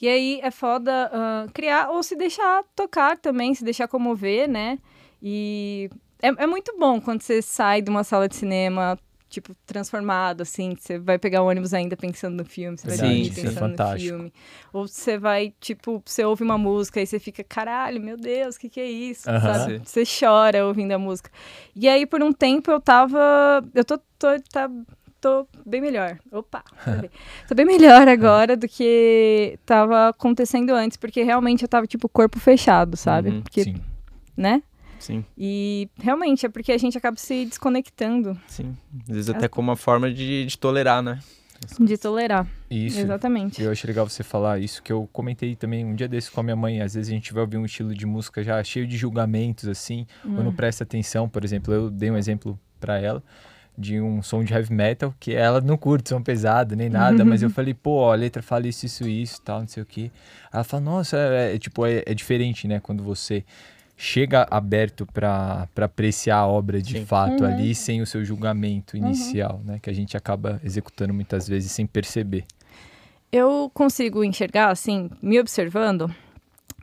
E aí é foda ah, criar ou se deixar tocar também, se deixar comover, né? E é, é muito bom quando você sai de uma sala de cinema, tipo, transformado, assim, você vai pegar o ônibus ainda pensando no filme, você vai Verdade, dormir é pensando no fantástico. filme. Ou você vai, tipo, você ouve uma música e você fica, caralho, meu Deus, o que, que é isso? Aham. Sabe? Você chora ouvindo a música. E aí, por um tempo, eu tava. Eu tô, tô, tá, tô bem melhor. Opa! tô bem. [laughs] Tô bem melhor agora do que tava acontecendo antes, porque realmente eu tava, tipo, corpo fechado, sabe? Uhum, porque, Sim. né? Sim, E realmente é porque a gente acaba se desconectando sim. Às vezes até como uma forma de, de tolerar, né? de tolerar. Isso. Exatamente. Eu acho legal você falar isso, que eu comentei também um dia desse com a minha mãe. Às vezes a gente vai ouvir um estilo de música já cheio de julgamentos, assim, ou não Hum. presta atenção. Por exemplo, eu dei um exemplo pra ela de um som de heavy metal que ela não curte som pesado nem nada, mas eu [laughs] falei, pô, ó, a letra fala isso, isso, isso, tal, não sei o quê. Ela fala, nossa, é, é, tipo, é, é diferente, né, quando você chega aberto pra apreciar a obra de Sim. fato Uhum. ali, sem o seu julgamento inicial, né, que a gente acaba executando muitas vezes sem perceber. Eu consigo enxergar, assim, me observando,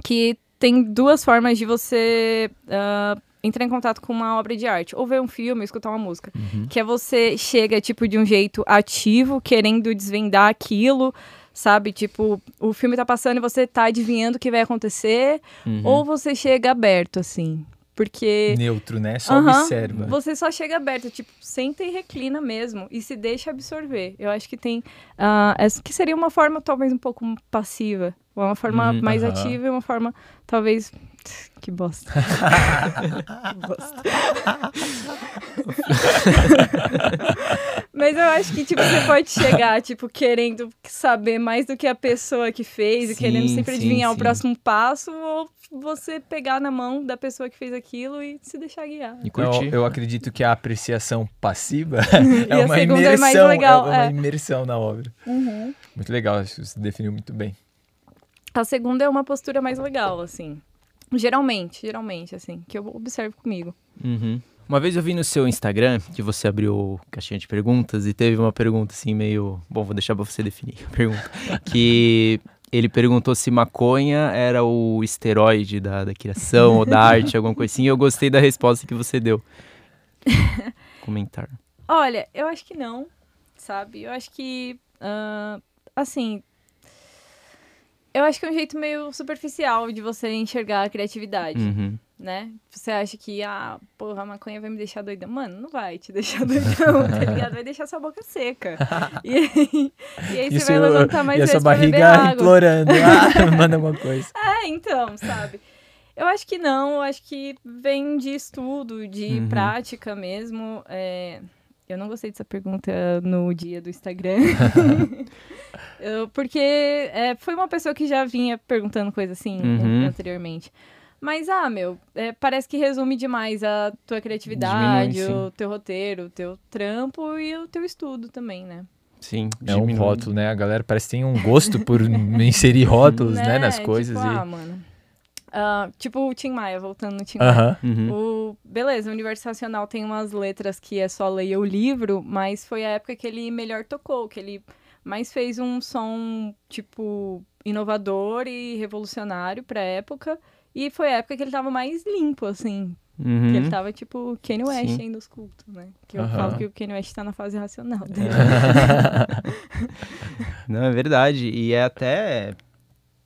que tem duas formas de você ah, entrar em contato com uma obra de arte. Ou ver um filme, ou escutar uma música. Uhum. Que é você chega, tipo, de um jeito ativo, querendo desvendar aquilo, sabe? Tipo, o filme tá passando e você tá adivinhando o que vai acontecer, Uhum. ou você chega aberto, assim. Porque Neutro, né? Só Aham, observa. você só chega aberto, tipo, senta e reclina mesmo. E se deixa absorver. Eu acho que tem. ah, essa que seria uma forma talvez um pouco passiva. Uma forma Uhum, mais ativa e uma forma talvez. Que bosta. [laughs] que bosta. [laughs] [laughs] Mas eu acho que, tipo, você [coughs] pode chegar, tipo, querendo saber mais do que a pessoa que fez e Sim, querendo sempre sim, adivinhar sim. o próximo passo, ou você pegar na mão da pessoa que fez aquilo e se deixar guiar. E Eu, curtir. eu acredito que a apreciação passiva [laughs] [laughs] E é a uma segunda é imersão, mais legal, é uma é. imersão na obra. Muito legal, acho que você definiu muito bem. A segunda é uma postura mais legal, assim. Geralmente, geralmente, assim, que eu observo comigo. Uhum. Uma vez eu vi no seu Instagram que você abriu caixinha de perguntas e teve uma pergunta assim meio. Bom, vou deixar pra você definir a pergunta. [laughs] que ele perguntou se maconha era o esteroide da, da criação ou da [laughs] arte, alguma coisa assim. E eu gostei da resposta que você deu. [laughs] Comentar. Olha, eu acho que não, sabe? Eu acho que, ah, assim, eu acho que é um jeito meio superficial de você enxergar a criatividade, Uhum. Né? Você acha que, ah, porra, a maconha vai me deixar doidão. Mano, não vai te [laughs] deixar doidão, tá ligado? Vai deixar sua boca seca. [laughs] E aí, e aí você vai levantar mais e a vezes sua pra beber barriga água. implorando. [laughs] Ah, manda alguma coisa. É, então, sabe? Eu acho que não, eu acho que vem de estudo, de Uhum. prática mesmo. é, Eu não gostei dessa pergunta no dia do Instagram. Eu- porque é, foi uma pessoa que já vinha perguntando coisa assim Uhum. anteriormente. Mas, ah, meu, é, parece que resume demais a tua criatividade, Diminui, o teu roteiro, o teu trampo e o teu estudo também, né? Sim, É um diminui. rótulo, né? A galera parece que tem um gosto por [laughs] inserir rótulos, né, nas Tipo, coisas. ah, e... mano. Ah, tipo o Tim Maia, voltando no Tim Maia. Aham. Uhum. O, beleza, o Universo Racional tem umas letras que é só leia o livro, mas foi a época que ele melhor tocou, que ele mais fez um som, tipo, inovador e revolucionário pra época. E foi a época que ele tava mais limpo, assim. Uhum. Que ele tava, tipo, Kanye West Sim. ainda dos cultos, né? Que eu Aham. falo que o Kanye West tá na fase racional dele. [laughs] Não, é verdade. E é até,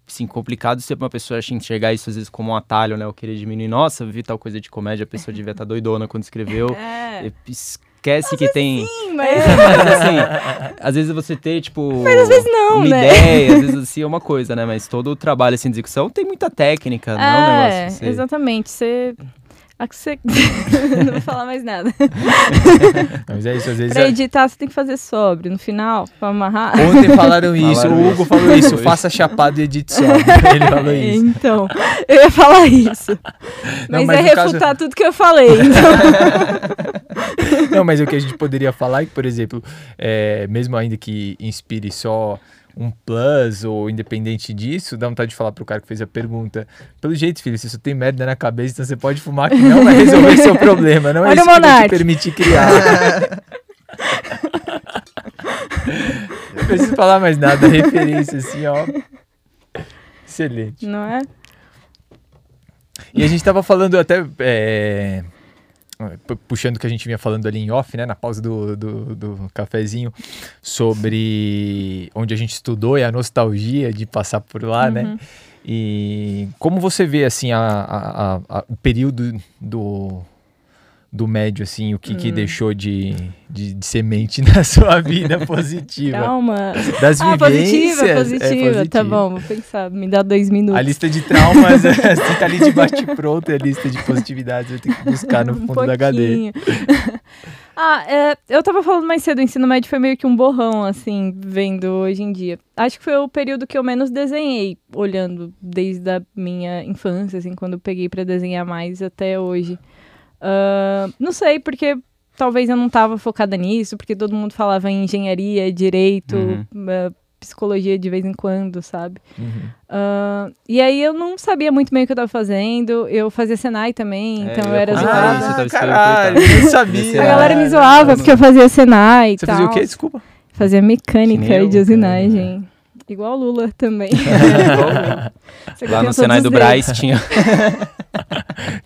assim, complicado ser uma pessoa assim, enxergar isso às vezes como um atalho, né? Eu querer diminuir. Nossa, vi tal coisa de comédia, a pessoa devia estar doidona quando escreveu. [laughs] É, Esquece que tem... sim, mas... É, [laughs] mas assim, às vezes você ter, tipo... Mas às vezes não, uma né? ideia, às vezes assim é uma coisa, né? Mas todo o trabalho, assim, de execução tem muita técnica, não é um É, negócio... Você... exatamente. Você... a que você- [laughs] não vou falar mais nada. [laughs] Mas é isso, às vezes. Pra é- editar, você tem que fazer sobre. No final, pra amarrar. Ontem falaram isso, Falaram o Hugo isso. falou isso, faça chapado e edite sobre. [laughs] Ele falou isso. Então, eu ia falar isso. Não, Mas, mas é no caso- refutar tudo que eu falei. Então. Não, mas o que a gente poderia falar é que, por exemplo, é, mesmo ainda que inspire só um plus ou independente disso, dá vontade de falar pro cara que fez a pergunta. Pelo jeito, filho, você só tem merda na cabeça, então você pode fumar que não vai resolver [laughs] seu problema. Não é Olha isso que vai te permitir criar. [laughs] não preciso falar mais nada, referência assim, ó. Excelente. Não é? E a gente tava falando até. é, puxando o que a gente vinha falando ali em off, né? Na pausa do, do, do cafezinho, sobre onde a gente estudou e a nostalgia de passar por lá, né? Uhum. E como você vê, assim, a- a- a- o período do, do médio, assim, o que, que Hum. deixou de, de, de semente [laughs] na sua vida positiva? Calma. Das Ah, vivências. positiva, é, positiva. Tá bom, vou pensar. Me dá dois minutos. A lista de traumas, [laughs] você tá ali de bate-pronto, é a lista de positividades, eu tenho que buscar no [laughs] Um fundo da HD. ah, é, eu tava falando mais cedo, o ensino médio foi meio que um borrão, assim, vendo hoje em dia. Acho que foi o período que eu menos desenhei, olhando desde a minha infância, assim, quando eu peguei pra desenhar mais até hoje. Ah, não sei, porque talvez eu não tava focada nisso, porque todo mundo falava em engenharia, direito, Uhum. ah, psicologia de vez em quando, sabe? Uhum. Ah, e aí eu não sabia muito bem o que eu tava fazendo. Eu fazia Senai também, É, então eu eu era zoada. Ah, caralho, eu sabia. A galera me zoava eu porque eu fazia Senai e Você tal. fazia o quê? Desculpa. Fazia mecânica de usinagem. Igual o Lula também. [laughs] Lá no Senai do Braz tinha. [laughs]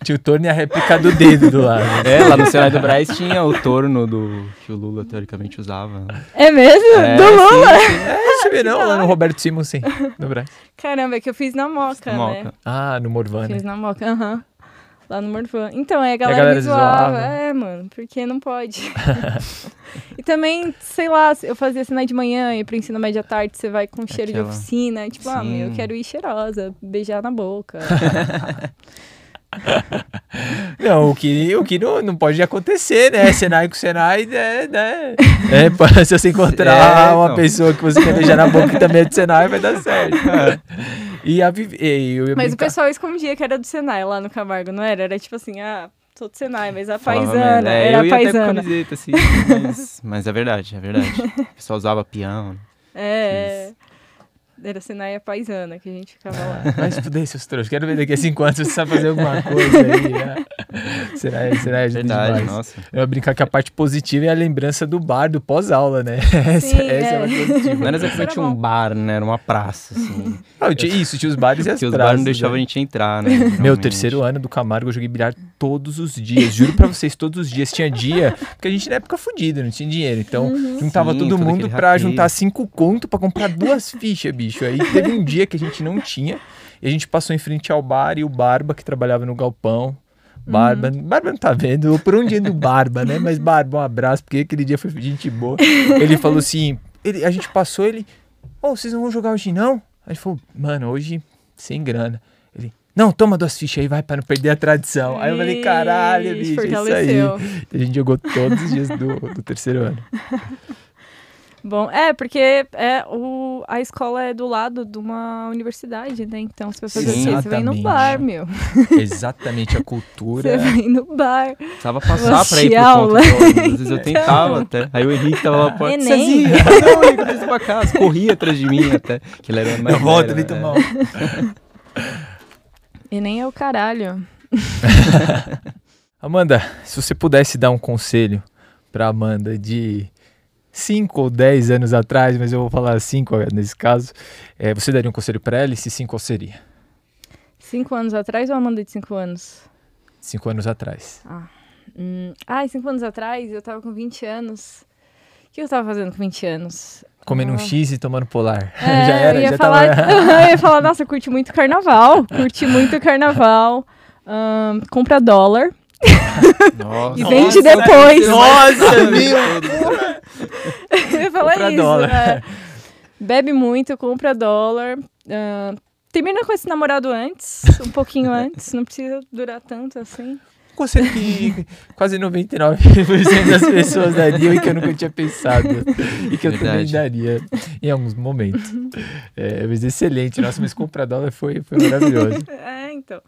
Tinha o torno e a réplica do dedo do lado. É, lá no Senai do Braz tinha o torno do que o Lula teoricamente usava. É mesmo? É, Do Lula? sim, sim. É, você vê não, lá no Roberto Simon, sim, no Brás. Caramba, é que eu fiz na Moca, né? Moca. Ah, no Morvan, né? Fiz na Moca, aham. Lá no Morvan. Então, aí a galera, galera me zoava. zoava. É, mano, porque não pode. [laughs] [laughs] e também, sei lá, eu fazia sinal de manhã e pro ensino médio à tarde você vai com cheiro Aquela- de oficina. Tipo, ah, Sim. meu, eu quero ir cheirosa, beijar na boca. [laughs] Não, o que, o que não, não pode acontecer, né? Senai com Senai, né? né? É, se você encontrar É, uma então. pessoa que você quer beijar na boca que também é de Senai, vai dar certo. E a Vivi, e eu ia mas o brincar- pessoal escondia que era do Senai lá no Camargo, não era? Era tipo assim, ah, sou do Senai, mas a paisana. É, era eu a ia até com paisana. camiseta, assim, mas, [laughs] mas é verdade, é verdade. O pessoal usava peão. É, era Senai a paisana que a gente ficava lá. Vai se fuder, seus trouxas. Quero ver daqui a cinco anos se você sabe fazer alguma coisa aí. né? [laughs] Será, será ajuda Verdade, demais. nossa. Eu ia brincar que a parte positiva é a lembrança do bar do pós-aula, né? [laughs] Essa, Sim, essa é. é. uma positiva. Não era exatamente Era um bar, né? Era uma praça, assim. Ah, tinha, isso, tinha os bares e as que os praças. bares não deixavam né? a gente entrar, né? Meu terceiro ano do Camargo eu joguei bilhar todos os dias. Juro pra vocês, todos os dias. Tinha dia, porque a gente na época fudido, não tinha dinheiro. Então, juntava Sim, todo todo mundo pra juntar cinco conto pra comprar duas fichas, bicho. Aí teve um dia que a gente não tinha. E a gente passou em frente ao bar e o Barba, que trabalhava no galpão. Barba, Barba não tá vendo, por um dia do Barba, né? Mas Barba, um abraço, porque aquele dia foi gente boa. Ele falou assim: ele, a gente passou, ele, ô, vocês não vão jogar hoje não? Aí ele falou, mano, hoje sem grana. Ele, não, toma duas fichas aí, vai, pra não perder a tradição. Aí eu falei, caralho, bicho, é isso aí. A gente jogou todos os dias do, do terceiro ano. [laughs] Bom, é, porque é, o, a escola é do lado de uma universidade, né? Então você vai fazer? Você vem no bar, meu. Exatamente, a cultura. Você vem no bar. Precisava passar pra ir pro aula. ponto. Às vezes eu [laughs] tentava até. Aí o Henrique tava lá fora. Enem. Cezinha, não, Igor, desce pra casa. Corria atrás de mim até. Que ele era mais Eu volto é. um. [laughs] E nem é o caralho. [laughs] Amanda, se você pudesse dar um conselho pra Amanda de 5 ou 10 anos atrás, mas eu vou falar 5 nesse caso, é, você daria um conselho pra ela e se sim, qual seria? Cinco anos atrás ou Amanda de cinco anos? 5 anos atrás. Hum, ai, cinco anos atrás eu tava com 20 anos. O que eu tava fazendo com 20 anos? Comendo um Ah. X e tomando polar. É, [laughs] já era, eu ia já falar, tava. [laughs] eu ia falar, nossa, curti muito carnaval. Curti muito carnaval. Ahn, compra dólar. Nossa. [laughs] E vende depois. Nossa, meu! Eu ia falar Compra isso. dólar. né? Bebe muito, compra dólar. ahn, termina com esse namorado antes, um pouquinho antes. Não precisa durar tanto assim. Conselho que quase 99% das pessoas dariam e que eu nunca tinha pensado. E que eu também daria em alguns momentos. É, mas excelente. Nossa, mas comprar dólar foi, foi maravilhoso. É, então.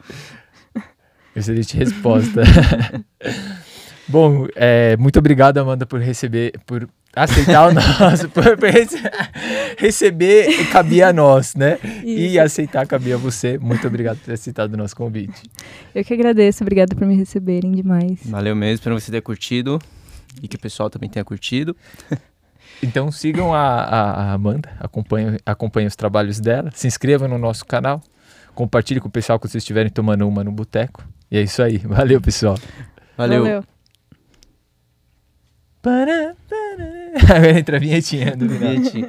Excelente resposta. [laughs] Bom, é, muito obrigado, Amanda, por receber, por aceitar o [laughs] nosso, por, por rece- receber cabia a nós, né? E Isso. aceitar cabia a você. Muito obrigado por ter aceitado o nosso convite. Eu que agradeço, obrigada por me receberem demais. Valeu mesmo, espero que você tenha curtido. E que o pessoal também tenha curtido. [laughs] Então sigam a, a- a Amanda, acompanhem, acompanhem os trabalhos dela, se inscrevam no nosso canal, compartilhe com o pessoal que vocês estiverem tomando uma no boteco. E é isso aí. Valeu, pessoal. Valeu. Para. [laughs] Agora entra a vinhetinha do. Bilhete.